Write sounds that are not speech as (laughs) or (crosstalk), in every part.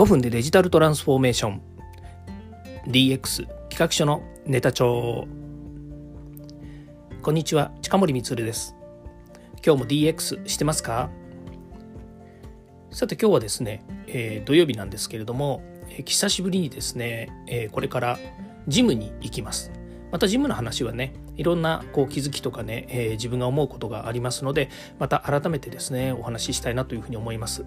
5分でデジタルトランスフォーメーション。DX 企画書のネタ帳。こんにちは近森光です。今日も DX してますか？さて今日はですね、えー、土曜日なんですけれども、えー、久しぶりにですね、えー、これからジムに行きます。またジムの話はねいろんなこう気づきとかね、えー、自分が思うことがありますのでまた改めてですねお話ししたいなというふうに思います。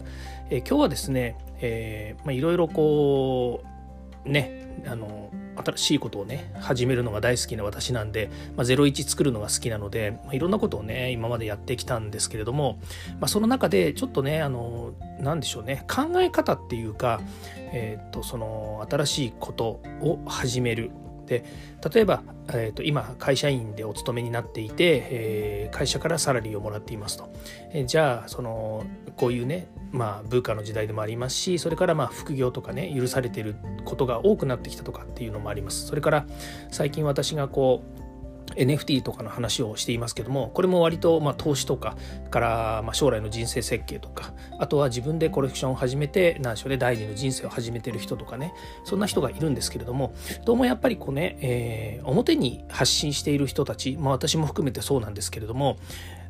えー、今日はですね、えーまあ、いろいろこうねあの新しいことをね始めるのが大好きな私なんで、まあ、01作るのが好きなので、まあ、いろんなことをね今までやってきたんですけれども、まあ、その中でちょっとねあの何でしょうね考え方っていうか、えー、とその新しいことを始めるで例えば、えーと、今会社員でお勤めになっていて、えー、会社からサラリーをもらっていますと、えー、じゃあそのこういうねまあ、文化の時代でもありますしそれからまあ副業とかね許されてることが多くなってきたとかっていうのもあります。それから最近私がこう NFT とかの話をしていますけどもこれも割とま投資とかからま将来の人生設計とかあとは自分でコレクションを始めて何しろね第二の人生を始めてる人とかねそんな人がいるんですけれどもどうもやっぱりこうね、えー、表に発信している人たち、まあ、私も含めてそうなんですけれども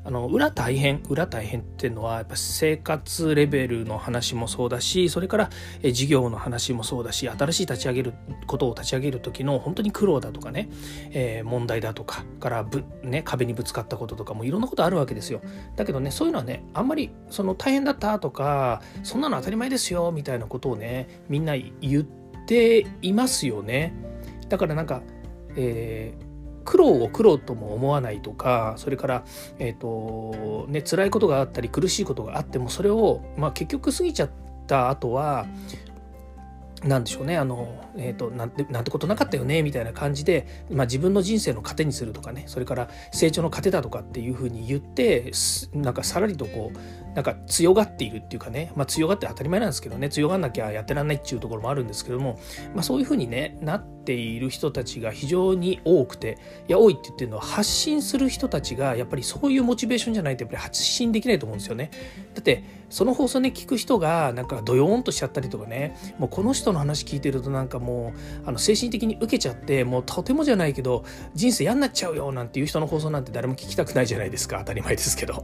あの裏大変裏大変っていうのはやっぱ生活レベルの話もそうだしそれから事業の話もそうだし新しい立ち上げることを立ち上げる時の本当に苦労だとかね、えー、問題だとかからぶ、ね、壁にぶつかったこととかもいろんなことあるわけですよ。だけどねそういうのはねあんまりその大変だったとかそんなの当たり前ですよみたいなことをねみんな言っていますよね。だからなんか、えー苦労を苦労とも思わないとかそれから、えーとね辛いことがあったり苦しいことがあってもそれを、まあ、結局過ぎちゃった後はなんでしょうねあの、えーと、なんてなんてことなかったよねみたいな感じで、まあ、自分の人生の糧にするとかねそれから成長の糧だとかっていうふうに言ってなんかさらりとこうなんか強がっているっていうかね、まあ、強がって当たり前なんですけどね強がんなきゃやってらんないっていうところもあるんですけども、まあ、そういうふうにねなっている人たちが非常に多くていや多いって言ってるのは発信する人たちがやっぱりそういうモチベーションじゃないとやっぱり発信できないと思うんですよね。だってその放送ね聞く人がなんかドヨーンとしちゃったりとかねもうこの人の話聞いてるとなんかもうあの精神的に受けちゃってもうとてもじゃないけど人生嫌になっちゃうよなんていう人の放送なんて誰も聞きたくないじゃないですか当たり前ですけど。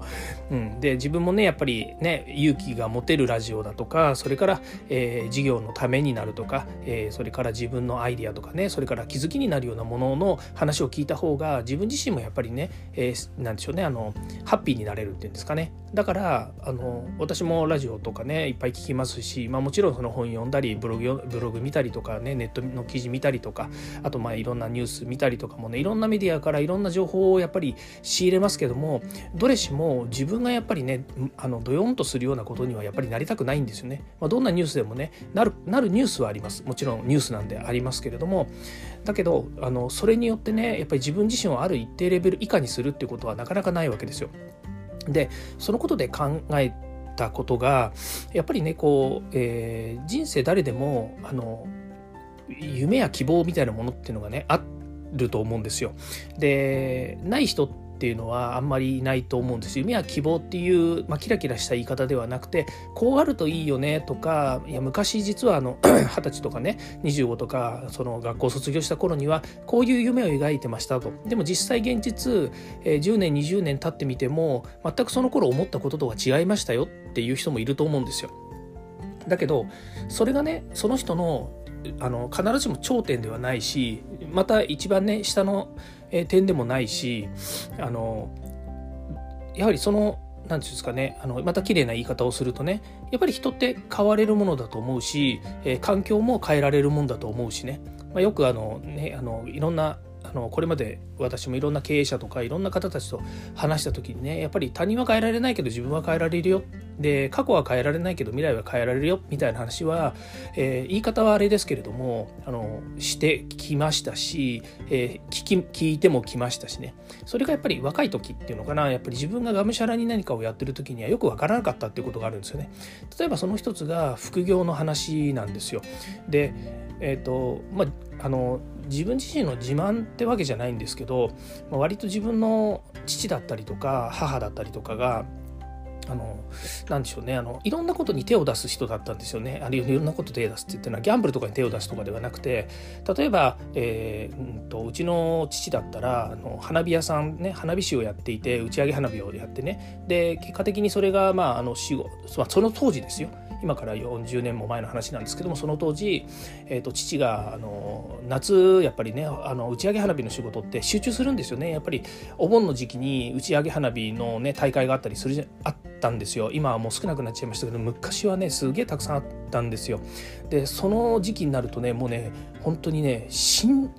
うん、で自分もねぱりね勇気が持てるラジオだとかそれから、えー、事業のためになるとか、えー、それから自分のアイディアとかねそれから気づきになるようなものの話を聞いた方が自分自身もやっぱりね、えー、なんでしょうねあのハッピーになれるっていうんですかね。だからあの私もラジオとかねいっぱい聞きますし、まあ、もちろんその本読んだりブログブログ見たりとかねネットの記事見たりとかあとまあいろんなニュース見たりとかもねいろんなメディアからいろんな情報をやっぱり仕入れますけどもどれしも自分がやっぱりねあのドヨンとするようなことにはやっぱりなりたくないんですよね、まあ、どんなニュースでもねなるなるニュースはありますもちろんニュースなんでありますけれどもだけどあのそれによってねやっぱり自分自身をある一定レベル以下にするっていうことはなかなかないわけですよ。でそのことで考えたことがやっぱりねこう、えー、人生誰でもあの夢や希望みたいなものっていうのがねあると思うんですよ。でない人っていうのはあんまりないと思うんです夢や希望っていう、まあ、キラキラした言い方ではなくてこうあるといいよねとかいや昔実は (clears throat) 二十歳とかね25とかその学校卒業した頃にはこういう夢を描いてましたとでも実際現実、え、10年20年経ってみても全くその頃思ったこととは違いましたよっていう人もいると思うんですよ。だけどそれがねその人のあの必ずしも頂点ではないしまた一番ね下の点でもないしあのやはりその何て言うんですかねあのまた綺麗な言い方をするとねやっぱり人って変われるものだと思うし、え、環境も変えられるもんだと思うしね、まあ、よくあのねあのいろんなあのこれまで私もいろんな経営者とかいろんな方たちと話した時にねやっぱり他人は変えられないけど自分は変えられるよ。で過去は変えられないけど未来は変えられるよみたいな話は、えー、言い方はあれですけれどもあのしてきましたし、えー、聞き聞いてもきましたしね。それがやっぱり若い時っていうのかな。やっぱり自分ががむしゃらに何かをやってる時にはよくわからなかったっていうことがあるんですよね。例えばその一つが副業の話なんですよ。でえっ、ー、とまああの自分自身の自慢ってわけじゃないんですけど、まあ、割と自分の父だったりとか母だったりとかがあのなんでしょうねあのいろんなことに手を出す人だったんですよね。あるいはいろんなこと手を出すって言ってのはギャンブルとかに手を出すとかではなくて例えば、えー、うんとうちの父だったらあの花火屋さんね花火師をやっていて打ち上げ花火をやってね。で結果的にそれがまああの死後、まあ、その当時ですよ。今から40年も前の話なんですけどもその当時、えーと、父があの夏やっぱりねあの打ち上げ花火の仕事って集中するんですよね。やっぱりお盆の時期に打ち上げ花火の、ね、大会があったりするあったんですよ。今はもう少なくなっちゃいましたけど昔はねすげえたくさんあったんですよ。でその時期になるとねもうね本当にね死ん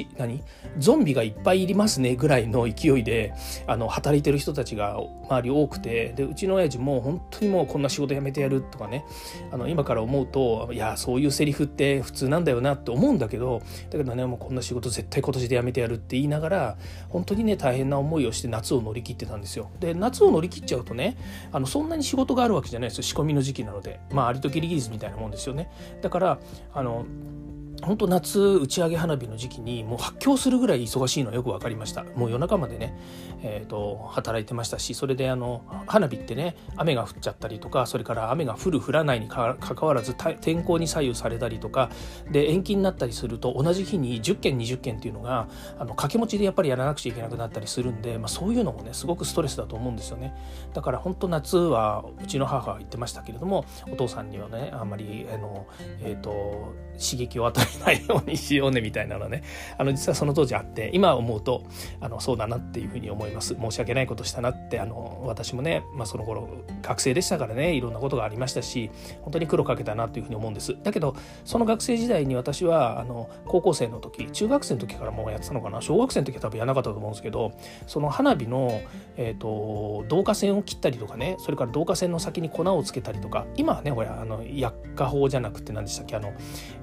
し何？ゾンビがいっぱいいりますねぐらいの勢いであの働いてる人たちが周り多くてでうちの親父も本当にもうこんな仕事辞めてやるとかねあの今から思うといやそういうセリフって普通なんだよなって思うんだけどだけどねもうこんな仕事絶対今年で辞めてやるって言いながら本当にね大変な思いをして夏を乗り切ってたんですよ。で夏を乗り切っちゃうとねあのそんなに仕事があるわけじゃないですよ仕込みの時期なのでまあアリとキリギリスみたいなもんですよね。だからあの本当夏打ち上げ花火の時期にもう発狂するぐらい忙しいのよく分かりました。もう夜中までね、えーと、働いてましたしそれであの花火ってね雨が降っちゃったりとかそれから雨が降る降らないにかかわらず天候に左右されたりとかで延期になったりすると同じ日に10件20件っていうのがあの掛け持ちでやっぱりやらなくちゃいけなくなったりするんで、まあ、そういうのもねすごくストレスだと思うんですよね。だから本当夏はうちの母は言ってましたけれどもお父さんにはねあんまりあの、えーと刺激を与えないようにしようねみたいなのねあの実はその当時あって今思うとあのそうだなっていうふうに思います。申し訳ないことしたなってあの私もね、まあ、その頃学生でしたからねいろんなことがありましたし本当に苦労かけたなというふうに思うんです。だけどその学生時代に私はあの高校生の時中学生の時からもうやってたのかな小学生の時は多分やらなかったと思うんですけどその花火の、えーと、導火線を切ったりとかねそれから導火線の先に粉をつけたりとか今はねほらあの薬火法じゃなくて何でしたっけあの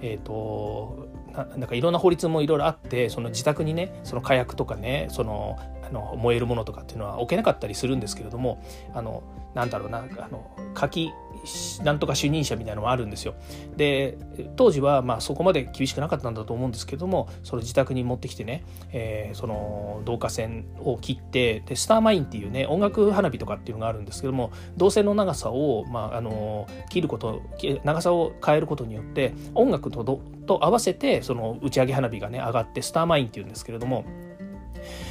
えっ、ー、となんかいろんな法律もいろいろあってその自宅にねその火薬とかねそのあの燃えるものとかっていうのは置けなかったりするんですけれどもあのなんだろうなあの火器なんとか主任者みたいなのもあるんですよ。で当時はまそこまで厳しくなかったんだと思うんですけどもその自宅に持ってきてね、えー、その導火線を切ってでスターマインっていうね音楽花火とかっていうのがあるんですけども導線の長さを、まあ、あの切ること長さを変えることによって音楽とと合わせてその打ち上げ花火がね上がってスターマインっていうんですけれども。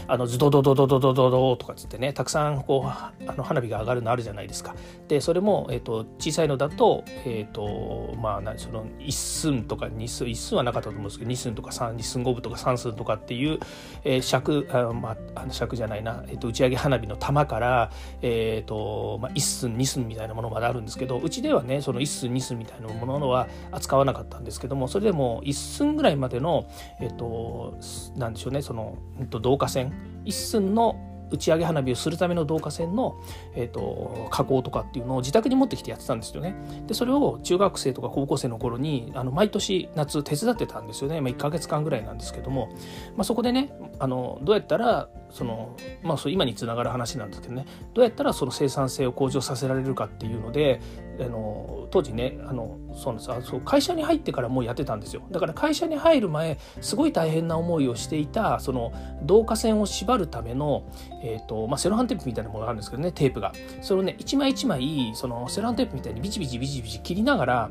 あのズドドドドドドドドとかつってねたくさんこうあの花火が上がるのあるじゃないですか。でそれも、えーと、小さいのだと,、えーとまあ、その1寸とか2寸1寸はなかったと思うんですけど2寸とか3 2寸5分とか3寸とかっていう、えー、尺あ、まあ、あの尺じゃないな、えーと、打ち上げ花火の玉から、えーとまあ、1寸2寸みたいなものまであるんですけどうちではねその1寸2寸みたいなものは扱わなかったんですけどもそれでも1寸ぐらいまでの、えー、となんでしょうねその導火線一寸の打ち上げ花火をするための導火線の、えーと、加工とかっていうのを自宅に持ってきてやってたんですよね。でそれを中学生とか高校生の頃にあの毎年夏手伝ってたんですよね、まあ、1ヶ月間ぐらいなんですけども、まあ、そこでねあのどうやったらその、まあ、そ今につながる話なんですけどね。どうやったらその生産性を向上させられるかっていうのであの当時ねあのそうなんです。そう会社に入ってからもうやってたんですよ。だから会社に入る前すごい大変な思いをしていたその導火線を縛るための、えーとまあ、セロハンテープみたいなものがあるんですけどねテープが。それをね一枚一枚そのセロハンテープみたいにビチビチビチビチ切りながら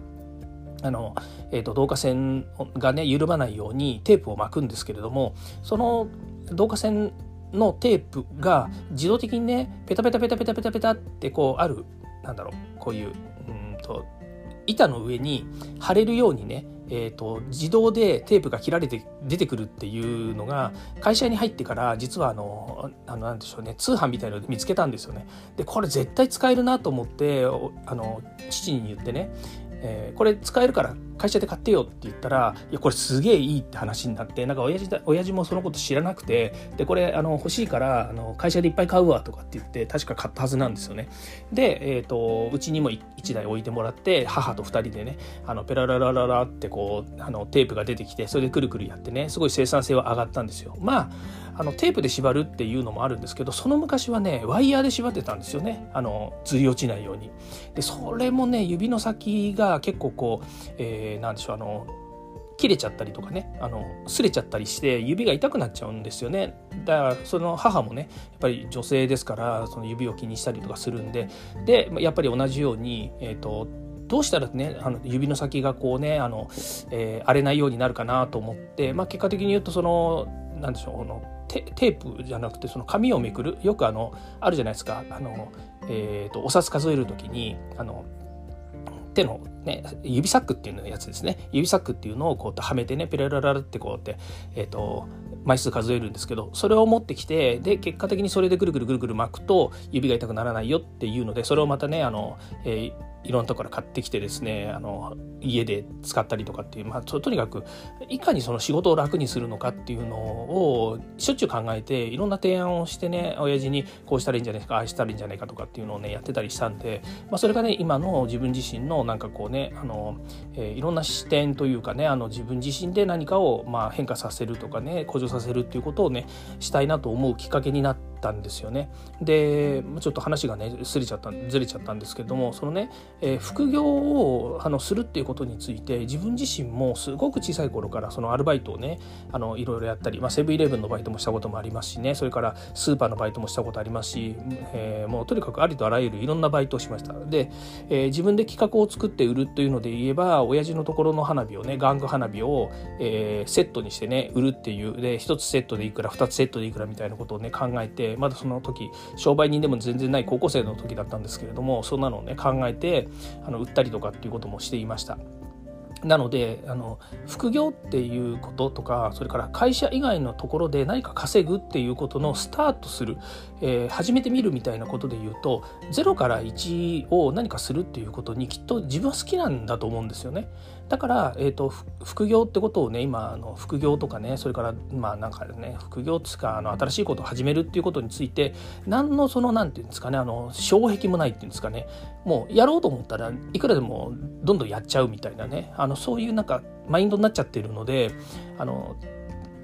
あの、えーと、導火線がね緩まないようにテープを巻くんですけれどもその導火線のテープが自動的にねペタペタペタペタペタペタってこうあるなんだろうこういううんと板の上に貼れるようにね、えーと、自動でテープが切られて出てくるっていうのが会社に入ってから実はあのあのなんでしょうね通販みたいなので見つけたんですよね。でこれ絶対使えるなと思ってあの父に言ってねえー、これ使えるから会社で買ってよって言ったらいやこれすげえいいって話になってなんか親父だ親父もそのこと知らなくてでこれあの欲しいからあの会社でいっぱい買うわとかって言って確か買ったはずなんですよね。で、えーと、うちにも1台置いてもらって母と2人でねあのペラララララってこうあのテープが出てきてそれでくるくるやってねすごい生産性は上がったんですよ。まああのテープで縛るっていうのもあるんですけどその昔はねワイヤーで縛ってたんですよね。あのずり落ちないように。でそれもね指の先が結構こう、えー、なんでしょうあの切れちゃったりとかねあの擦れちゃったりして指が痛くなっちゃうんですよね。だからその母もねやっぱり女性ですからその指を気にしたりとかするんで。でやっぱり同じように、えーと、どうしたらねあの指の先がこうねあの、えー、荒れないようになるかなと思って、まあ、結果的に言うとそのなんでしょうあのテープじゃなくてその紙をめくるよくあのあるじゃないですか。あの、えーと、お札数える時にあの手のね、指サックっていうやつですね。指サックっていうのをこうはめてねペラララってこうって、えーと、枚数数えるんですけどそれを持ってきてで結果的にそれでぐるぐるぐるぐる巻くと指が痛くならないよっていうのでそれをまたねあの、えーいろんなところから買ってきてですねあの家で使ったりとかっていう、まあ、とにかくいかにその仕事を楽にするのかっていうのをしょっちゅう考えていろんな提案をしてね親父にこうしたらいいんじゃないかああしたらいいんじゃないかとかっていうのをねやってたりしたんで、まあ、それがね今の自分自身のなんかこうねあの、えー、いろんな視点というかねあの自分自身で何かをまあ変化させるとかね向上させるっていうことをねしたいなと思うきっかけになったんですよね。でちょっと話がねすれちゃったずれちゃったんですけどもそのね、えー、副業をあのするっていうことについて自分自身もすごく小さい頃からそのアルバイトをねあのいろいろやったり、まあ、セブンイレブンのバイトもしたこともありますしねそれからスーパーのバイトもしたことありますし、えー、もうとにかくありとあらゆるいろんなバイトをしました。で、えー、自分で企画を作って売るというので言えば親父のところの花火をね玩具花火を、えー、セットにしてね売るっていうで1つセットでいくら2つセットでいくらみたいなことをね考えてまだその時商売人でも全然ない高校生の時だったんですけれどもそんなのをね考えてあの売ったりとかっていうこともしていました。なのであの副業っていうこととかそれから会社以外のところで何か稼ぐっていうことのスタートする、えー、始めてみるみたいなことで言うと0から1を何かするっていうことにきっと自分は好きなんだと思うんですよね。だから、えーと、副業ってことをね今あの副業とかねそれからまあなんかね副業つかあの新しいことを始めるっていうことについて何のその何て言うんですかねあの障壁もないっていうんですかね。もうやろうと思ったらいくらでもどんどんやっちゃうみたいなね。あのそういうなんかマインドになっちゃってるのであの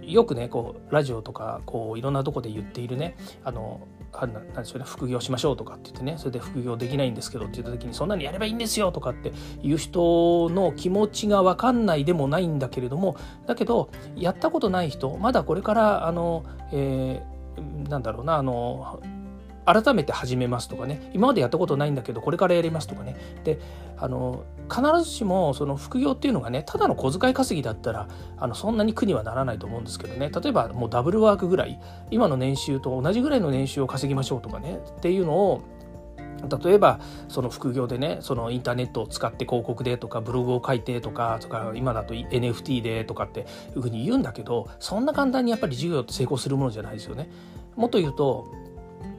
よくねこうラジオとかこういろんなとこで言っているねあのなんでしょうね副業しましょうとかって言ってねそれで副業できないんですけどって言った時にそんなにやればいいんですよとかっていう人の気持ちが分かんないでもないんだけれどもだけどやったことない人まだこれからあの、えー、なんだろうなあの改めて始めますとかね。今までやったことないんだけどこれからやりますとかね。であの必ずしもその副業っていうのがねただの小遣い稼ぎだったらあのそんなに苦にはならないと思うんですけどね。例えばもうダブルワークぐらい今の年収と同じぐらいの年収を稼ぎましょうとかね。っていうのを例えばその副業でねそのインターネットを使って広告でとかブログを書いてとかとか今だと NFT でとかっていうふうに言うんだけどそんな簡単にやっぱり事業って成功するものじゃないですよね。もっと言うと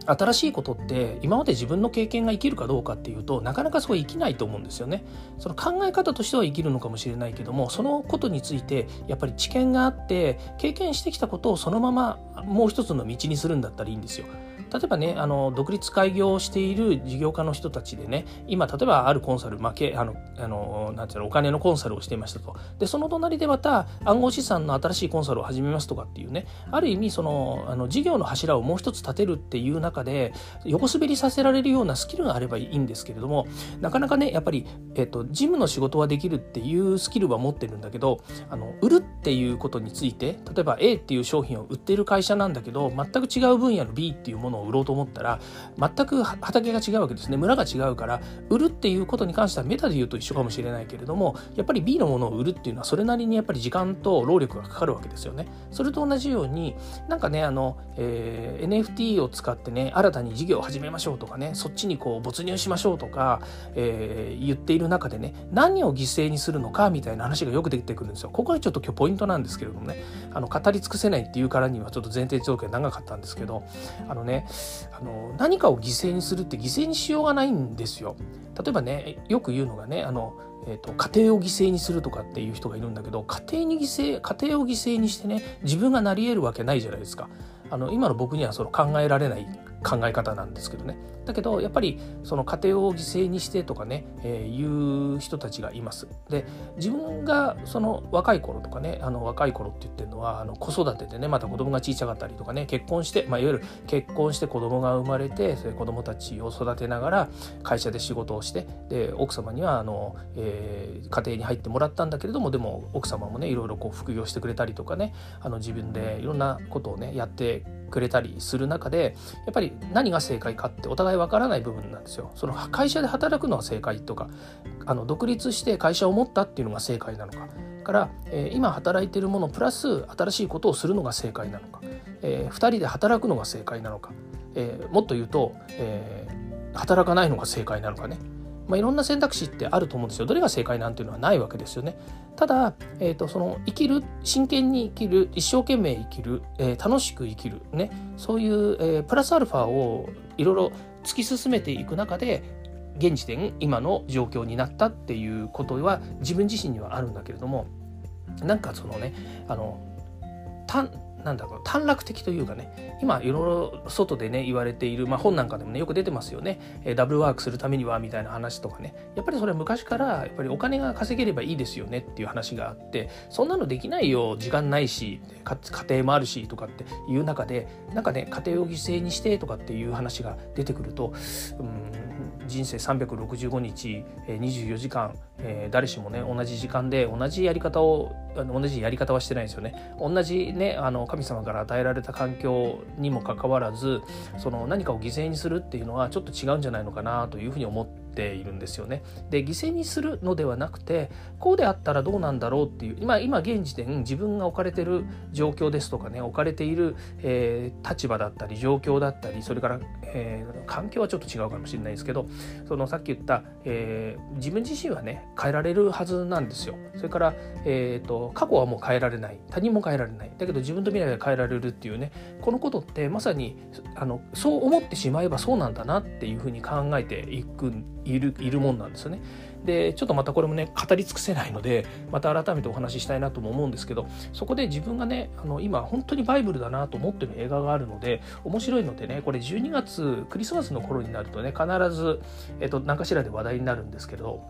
新しいことって今まで自分の経験が生きるかどうかっていうとなかなかそう生きないと思うんですよね。その考え方としては生きるのかもしれないけどもそのことについてやっぱり知見があって経験してきたことをそのままもう一つの道にするんだったらいいんですよ。例えばねあの独立開業している事業家の人たちでね今例えばあるコンサル負けあのあのなんていうのお金のコンサルをしていましたとでその隣でまた暗号資産の新しいコンサルを始めますとかっていうねある意味そのあの事業の柱をもう一つ立てるっていう中で横滑りさせられるようなスキルがあればいいんですけれどもなかなかねやっぱり、えっと、事務の仕事はできるっていうスキルは持ってるんだけどあの売るっていうことについて例えば A っていう商品を売っている会社なんだけど全く違う分野の B っていうものを売ろうと思ったら全く畑が違うわけですね。村が違うから売るっていうことに関してはメタで言うと一緒かもしれないけれどもやっぱり B のものを売るっていうのはそれなりにやっぱり時間と労力がかかるわけですよね。それと同じようになんかねあの、えー、NFT を使ってね新たに事業を始めましょうとかねそっちにこう没入しましょうとか、えー、言っている中でね何を犠牲にするのかみたいな話がよく出てくるんですよ。ここがちょっと今日ポイントなんですけれどもねあの語り尽くせないっていうからにはちょっと前提条件長かったんですけどあのねあの何かを犠牲にするって犠牲にしようがないんですよ。例えばねよく言うのがねあの、えーと、家庭を犠牲にするとかっていう人がいるんだけど家庭に犠牲家庭を犠牲にしてね自分がなり得るわけないじゃないですか。あの今の僕にはその考えられない考え方なんですけどね。だけどやっぱりその家庭を犠牲にしてとかね、えー、いう人たちがいます。で自分がその若い頃とかねあの若い頃って言ってるのはあの子育てでねまた子供が小さかったりとかね結婚して、まあ、いわゆる結婚して子供が生まれてそれ子供たちを育てながら会社で仕事をしてで奥様にはあの、えー、家庭に入ってもらったんだけれどもでも奥様もねいろいろこう副業してくれたりとかねあの自分でいろんなことをねやってくれたりする中でやっぱり何が正解かってお互いわからない部分なんですよ。その会社で働くのは正解とかあの独立して会社を持ったっていうのが正解なのか。から、えー、今働いてるものプラス新しいことをするのが正解なのか、えー、2人で働くのが正解なのか、えー、もっと言うと、えー、働かないのが正解なのかね。まあ、いろんな選択肢ってあると思うんですよ。どれが正解なんていうのはないわけですよね。ただ、えーと、その生きる真剣に生きる一生懸命生きる、えー、楽しく生きるねそういう、えー、プラスアルファをいろいろ突き進めていく中で現時点今の状況になったっていうことは自分自身にはあるんだけれどもなんかそのねあのなんだろう短絡的というかね今いろいろ外でね言われている、まあ、本なんかでもねよく出てますよね、えー、ダブルワークするためにはみたいな話とかね。やっぱりそれは昔からやっぱりお金が稼げればいいですよねっていう話があってそんなのできないよ時間ないしかつ家庭もあるしとかっていう中でなんかね家庭を犠牲にしてとかっていう話が出てくるとうん人生365日24時間え誰しもね同じ時間で同じやり方を同じやり方はしてないんですよね同じねあの神様から与えられた環境にもかかわらずその何かを犠牲にするっていうのはちょっと違うんじゃないのかなというふうに思ってているんですよね。で犠牲にするのではなくてこうであったらどうなんだろうっていう今今現時点自分が置かれてる状況ですとかね置かれている、えー、立場だったり状況だったりそれから、えー、環境はちょっと違うかもしれないですけどそのさっき言った、えー、自分自身はね変えられるはずなんですよ。それから、えーと、過去はもう変えられない他人も変えられないだけど自分と未来が変えられるっていうねこのことってまさにあのそう思ってしまえばそうなんだなっていうふうに考えていくいるいるもんなんですよね。でちょっとまたこれもね語り尽くせないのでまた改めてお話ししたいなとも思うんですけどそこで自分がねあの今本当にバイブルだなと思ってる映画があるので面白いのでねこれ12月クリスマスの頃になるとね必ず、えっと、何かしらで話題になるんですけど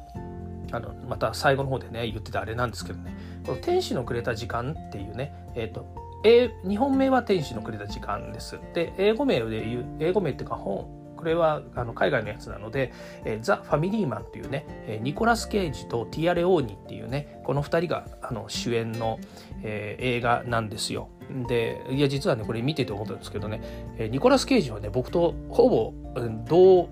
あのまた最後の方でね言ってたあれなんですけどねこの「天使のくれた時間」っていうねえっと日本名は天使のくれた時間です。で、英語名で言う、英語名っていうか本、これはあの海外のやつなので、えー、ザ・ファミリーマンっていうね、えニコラス・ケイジとティア・レオーニっていうねこの2人があの主演の、えー、映画なんですよ。でいや実はねこれ見てて思ったんですけどね、えニコラス・ケイジはね僕とほぼ同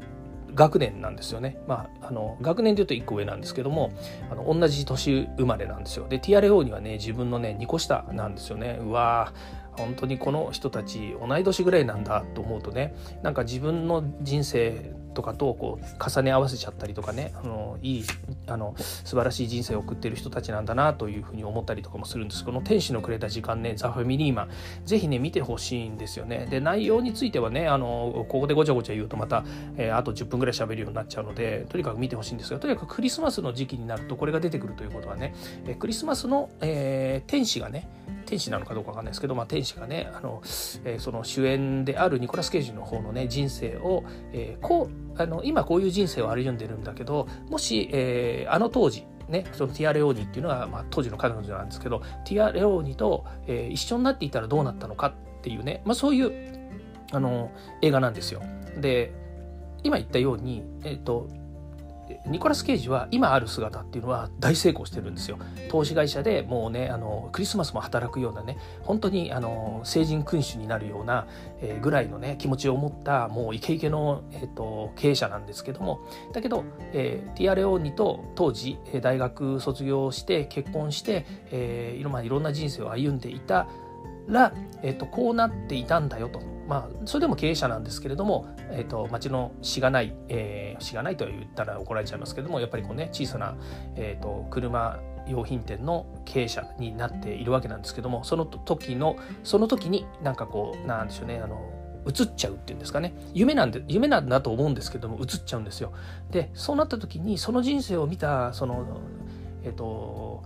学年なんですよね。まあ、あの学年でいうと1個上なんですけどもあの同じ年生まれなんですよ。で TRO にはね自分のね2個下なんですよね。うわ本当にこの人たち同い年ぐらいなんだと思うとねなんか自分の人生とかとこう重ね合わせちゃったりとかねあのいいあの素晴らしい人生を送ってる人たちなんだなというふうに思ったりとかもするんです。この「天使のくれた時間ね」ザ・ファミリーマンぜひね見てほしいんですよね。で内容についてはねあのここでごちゃごちゃ言うとまた、えー、あと10分ぐらい喋るようになっちゃうのでとにかく見てほしいんですがとにかくクリスマスの時期になるとこれが出てくるということはね、えクリスマスの、えー、天使がね天使なのかどうかわかんないですけど、まあ、天使がねあの、えー、その主演であるニコラス・ケイジの方のね人生を、えー、こうあの今こういう人生を歩んでるんだけどもし、えー、あの当時ね、そのティア・レオーニっていうのは、まあ、当時の彼女なんですけどティア・レオーニと、えー、一緒になっていたらどうなったのかっていうね、まあ、そういうあの映画なんですよ。で今言ったように、えーとニコラス・ケイジは今ある姿っていうのは大成功してるんですよ。投資会社でもうねあのクリスマスも働くようなね本当にあの成人君主になるような、えー、ぐらいのね気持ちを持ったもうイケイケの、えーと、経営者なんですけどもだけど、えー、ティアレオーニと当時大学卒業して結婚して、えー、いろ,、まあ、いろんな人生を歩んでいたら、えーとこうなっていたんだよと。まあ、それでも経営者なんですけれども、えーと、町のしがない、えー、しがないと言ったら怒られちゃいますけどもやっぱりこうね小さな、えーと、車用品店の経営者になっているわけなんですけどもその時のその時になんかこうなんでしょうねあの映っちゃうっていうんですかね夢なんで夢なんだと思うんですけども映っちゃうんですよでそうなった時にその人生を見たそのえっ、ー、と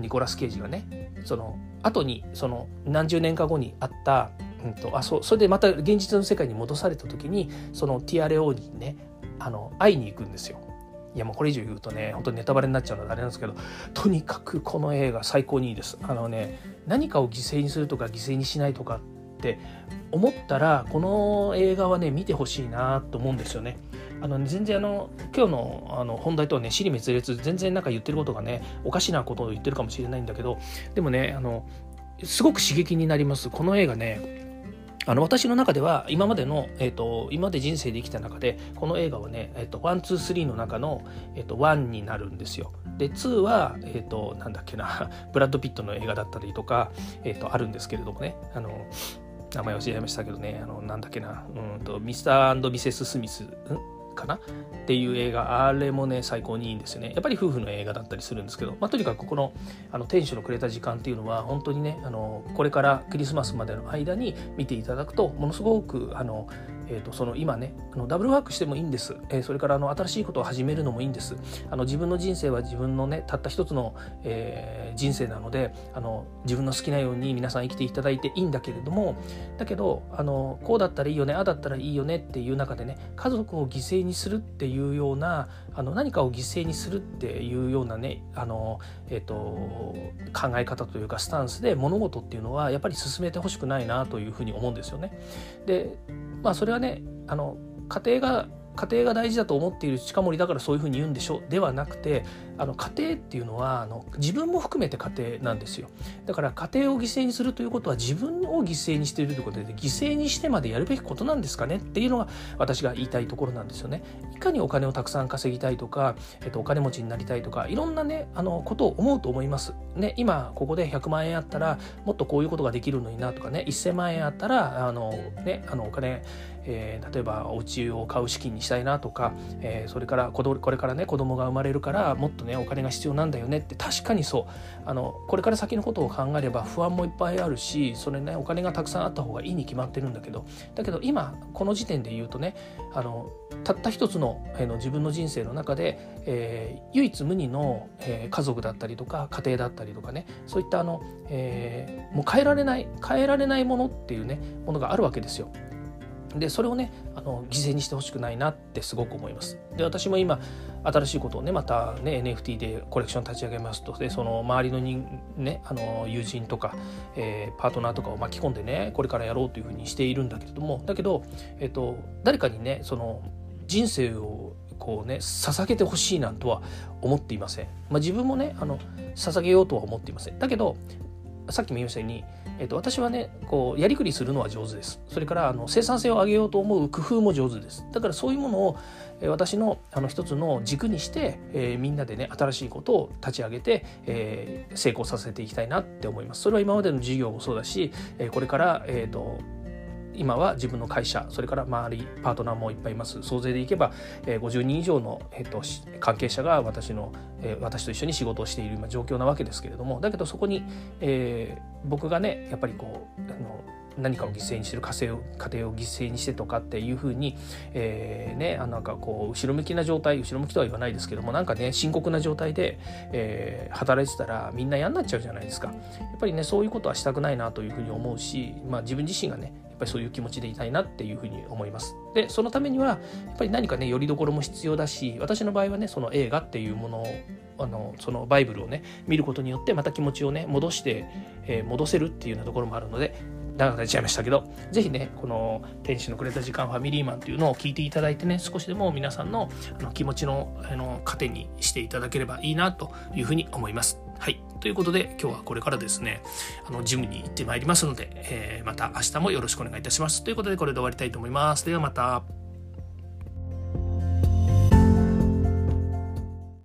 ニコラス・ケイジがねその後にその何十年か後にあったうんと、あそうそれでまた現実の世界に戻された時にそのティアレオーにねあの会いに行くんですよ。いやもうこれ以上言うとね本当にネタバレになっちゃうのであれなんですけどとにかくこの映画最高にいいです。あのね何かを犠牲にするとか犠牲にしないとかって思ったらこの映画はね見てほしいなと思うんですよね。あの全然あの今日のあの本題とはね支離滅裂全然なんか言ってることがねおかしなことを言ってるかもしれないんだけどでもねあのすごく刺激になりますこの映画ね。あの私の中では今までの、えーと、今まで人生で生きた中でこの映画はね、えーと、 one two three の中の、えーと、 one になるんですよ。で2は、えー、となんだっけな (laughs) ブラッド・ピットの映画だったりとか、えー、とあるんですけれどもね。あの名前忘れちゃいましたけどねあのなんだっけなうんとミスターミセス・スミスかな？っていう映画あれもね最高にいいんですよね。やっぱり夫婦の映画だったりするんですけど、まあ、とにかくこのあの店主のくれた時間っていうのは本当にねあのこれからクリスマスまでの間に見ていただくとものすごくあのえーと、その今ねあのダブルワークしてもいいんです、えー、それからあの新しいことを始めるのもいいんです。あの自分の人生は自分のねたった一つの、えー、人生なのであの自分の好きなように皆さん生きていただいていいんだけれどもだけどあのこうだったらいいよねああだったらいいよねっていう中でね家族を犠牲にするっていうようなあの何かを犠牲にするっていうようなねあの、えーと、考え方というかスタンスで物事っていうのはやっぱり進めてほしくないなというふうに思うんですよね。でまあそれはねあの家庭が家庭が大事だと思っている近森だからそういうふうに言うんでしょではなくてあの家庭っていうのはあの自分も含めて家庭なんですよ。だから家庭を犠牲にするということは自分を犠牲にしているということで犠牲にしてまでやるべきことなんですかねっていうのが私が言いたいところなんですよね。いかにお金をたくさん稼ぎたいとか、えっと、お金持ちになりたいとかいろんなねあのことを思うと思います。ね今ここで100万円あったらもっとこういうことができるのになとかね1000万円あったらあのねあのお金えー、例えばお家を買う資金にしたいなとか、えー、それからこれからね子供が生まれるからもっとねお金が必要なんだよねって確かにそうあのこれから先のことを考えれば不安もいっぱいあるしそれねお金がたくさんあった方がいいに決まってるんだけどだけど今この時点で言うとねあのたった一つの,、えー、の自分の人生の中で、えー、唯一無二の、えー、家族だったりとか家庭だったりとかねそういったあの、えー、もう変えられない変えられないものっていうねものがあるわけですよ。でそれをねあの犠牲にしてほしくないなってすごく思います。で私も今新しいことをねまたね NFT でコレクション立ち上げますとでその周りの人、ね、あの友人とか、えー、パートナーとかを巻き込んでねこれからやろうというふうにしているんだけれどもだけど、えっと、誰かにねその人生をこうね捧げてほしいなんとは思っていません。まあ、自分もねあの捧げようとは思っていません。だけどさっきも言いましたようにえっ、と私はねこうやりくりするのは上手です。それからあの生産性を上げようと思う工夫も上手です。だからそういうものを、え、私のあの一つの軸にして、えー、みんなでね新しいことを立ち上げて、えー、成功させていきたいなって思います。それは今までの事業もそうだし、えー、これから、えーと今は自分の会社それから周りパートナーもいっぱいいます。総勢でいけば、えー、50人以上の、えーと、関係者が私の、えー、私と一緒に仕事をしている今状況なわけですけれどもだけどそこに、えー、僕がねやっぱりこうあの何かを犠牲にしてる家庭を家庭を犠牲にしてとかっていうふうに、えー、ねあなんかこう後ろ向きな状態後ろ向きとは言わないですけどもなんかね深刻な状態で、えー、働いてたらみんな嫌になっちゃうじゃないですか。やっぱりねそういうことはしたくないなというふうに思うし、まあ、自分自身がねぱりそういう気持ちでいたいなっていうふうに思います。でそのためにはやっぱり何かねよりどころも必要だし私の場合はねその映画っていうものをあのそのバイブルをね見ることによってまた気持ちをね戻して、えー、戻せるっていうようなところもあるので長くなっちゃいましたけど是非ねこの「天使のくれた時間ファミリーマン」っていうのを聞いていただいてね少しでも皆さんのあの気持ちのあの糧にしていただければいいなというふうに思います。はい。ということで、今日はこれからですね、あの、ジムに行ってまいりますので、えー、また明日もよろしくお願いいたします。ということで、これで終わりたいと思います。ではまた。